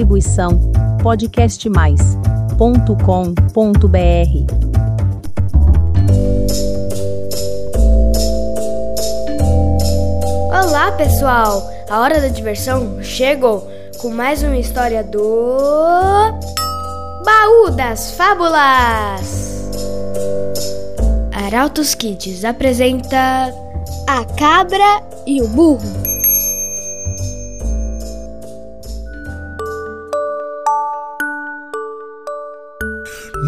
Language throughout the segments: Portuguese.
Distribuição podcastmais.com.br. Olá, pessoal! A hora da diversão chegou com mais uma história do Baú das Fábulas. Arautos Kids apresenta A Cabra e o Burro.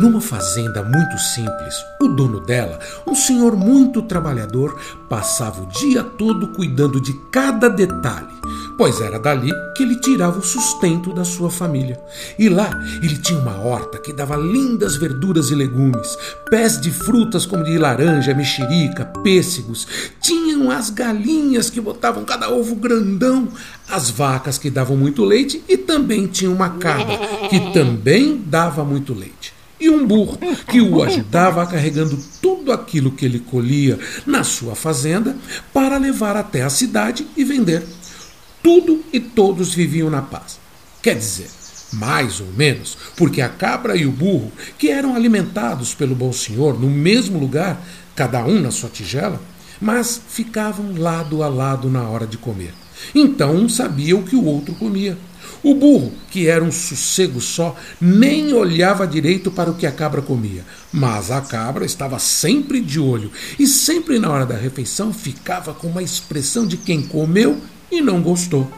Numa fazenda muito simples, o dono dela, um senhor muito trabalhador, passava o dia todo cuidando de cada detalhe, pois era dali que ele tirava o sustento da sua família. E lá ele tinha uma horta que dava lindas verduras e legumes, pés de frutas como de laranja, mexerica, pêssegos. Tinham as galinhas que botavam cada ovo grandão, as vacas que davam muito leite e também tinha uma cabra que também dava muito leite e um burro que o ajudava carregando tudo aquilo que ele colhia na sua fazenda para levar até a cidade e vender. Tudo e todos viviam na paz. Quer dizer, mais ou menos, porque a cabra e o burro, que eram alimentados pelo bom senhor no mesmo lugar, cada um na sua tigela, mas ficavam lado a lado na hora de comer. Então um sabia o que o outro comia. O burro, que era um sossego só, nem olhava direito para o que a cabra comia, mas a cabra estava sempre de olho e sempre na hora da refeição ficava com uma expressão de quem comeu e não gostou.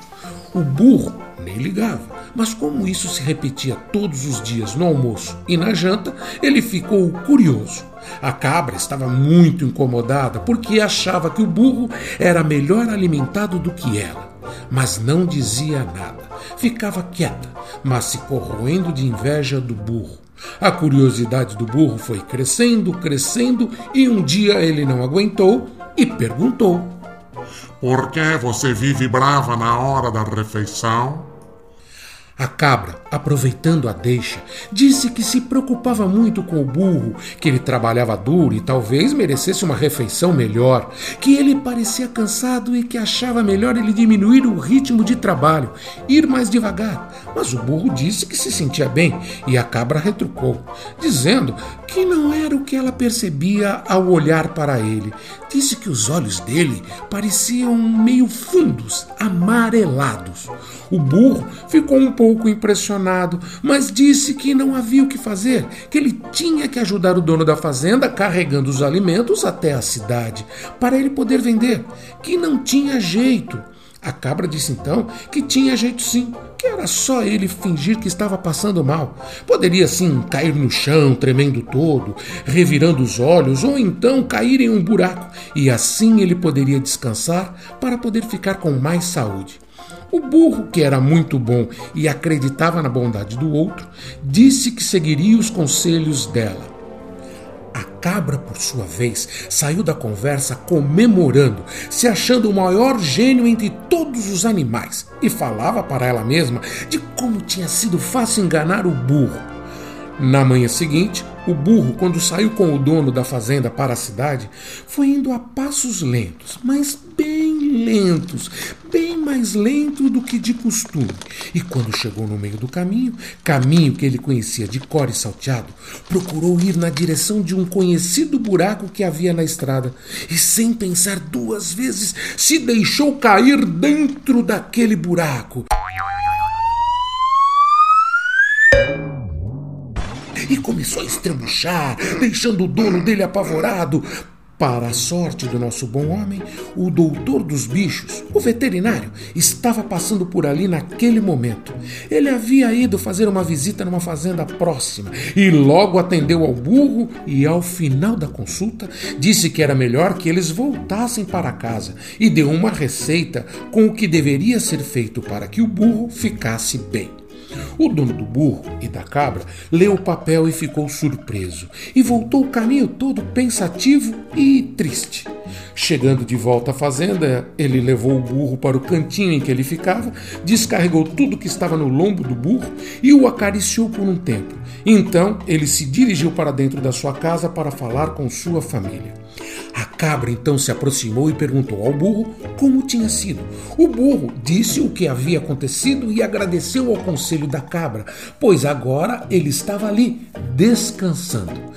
O burro nem ligava, mas como isso se repetia todos os dias no almoço e na janta, ele ficou curioso. A cabra estava muito incomodada porque achava que o burro era melhor alimentado do que ela mas não dizia nada. Ficava quieta, mas se corroendo de inveja do burro. A curiosidade do burro foi crescendo, crescendo, e um dia ele não aguentou e perguntou: Por que você vive brava na hora da refeição? A cabra, aproveitando a deixa, disse que se preocupava muito com o burro, que ele trabalhava duro e talvez merecesse uma refeição melhor, que ele parecia cansado e que achava melhor ele diminuir o ritmo de trabalho, ir mais devagar. Mas o burro disse que se sentia bem e a cabra retrucou, dizendo que não era o que ela percebia ao olhar para ele. Disse que os olhos dele pareciam meio fundos, amarelados. O burro ficou um pouco impressionado, mas disse que não havia o que fazer, que ele tinha que ajudar o dono da fazenda carregando os alimentos até a cidade, para ele poder vender, que não tinha jeito. A cabra disse então que tinha jeito sim, que era só ele fingir que estava passando mal. Poderia sim cair no chão, tremendo todo, revirando os olhos, ou então cair em um buraco, e assim ele poderia descansar para poder ficar com mais saúde. O burro, que era muito bom e acreditava na bondade do outro, disse que seguiria os conselhos dela. Cabra, por sua vez, saiu da conversa comemorando, se achando o maior gênio entre todos os animais, e falava para ela mesma de como tinha sido fácil enganar o burro. Na manhã seguinte, o burro, quando saiu com o dono da fazenda para a cidade, foi indo a passos lentos, mas bem lentos, bem mais lento do que de costume. E quando chegou no meio do caminho, caminho que ele conhecia de cor e salteado, procurou ir na direção de um conhecido buraco que havia na estrada e, sem pensar duas vezes, se deixou cair dentro daquele buraco. e começou a estrebuchar, deixando o dono dele apavorado. Para a sorte do nosso bom homem, o doutor dos bichos, o veterinário, estava passando por ali naquele momento. Ele havia ido fazer uma visita numa fazenda próxima e logo atendeu ao burro e, ao final da consulta, disse que era melhor que eles voltassem para casa e deu uma receita com o que deveria ser feito para que o burro ficasse bem. O dono do burro e da cabra leu o papel e ficou surpreso, e voltou o caminho todo pensativo e triste. Chegando de volta à fazenda, ele levou o burro para o cantinho em que ele ficava, descarregou tudo que estava no lombo do burro e o acariciou por um tempo. Então ele se dirigiu para dentro da sua casa para falar com sua família. A cabra então se aproximou e perguntou ao burro como tinha sido. O burro disse o que havia acontecido e agradeceu ao conselho da cabra, pois agora ele estava ali, descansando.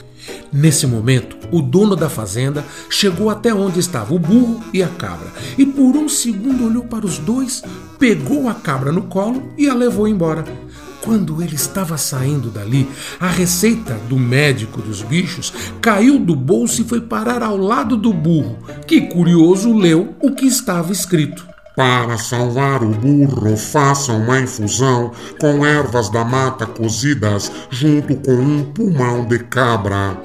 Nesse momento, o dono da fazenda chegou até onde estava o burro e a cabra e por um segundo olhou para os dois, pegou a cabra no colo e a levou embora. Quando ele estava saindo dali, a receita do médico dos bichos caiu do bolso e foi parar ao lado do burro, que curioso leu o que estava escrito. Para salvar o burro, faça uma infusão com ervas da mata cozidas junto com um pulmão de cabra.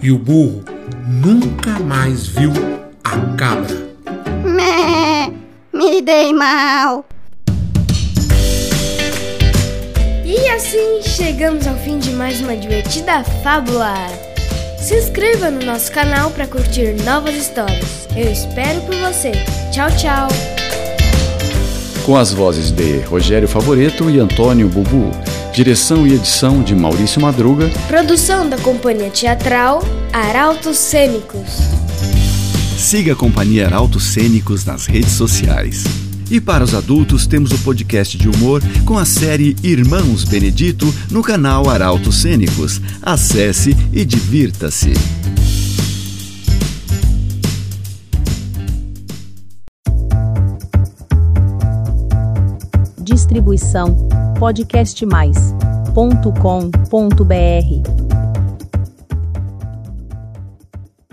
E o burro nunca mais viu a cabra. Me dei mal. E assim chegamos ao fim de mais uma divertida fábula. Se inscreva no nosso canal para curtir novas histórias. Eu espero por você. Tchau, tchau. Com as vozes de Rogério Favoreto e Antônio Bubu. Direção e edição de Maurício Madruga. Produção da Companhia Teatral Arautos Cênicos. Siga a Companhia Arautos Cênicos nas redes sociais. E para os adultos, temos o podcast de humor com a série Irmãos Benedito no canal Arautos Cênicos. Acesse e divirta-se. Distribuição podcastmais.com.br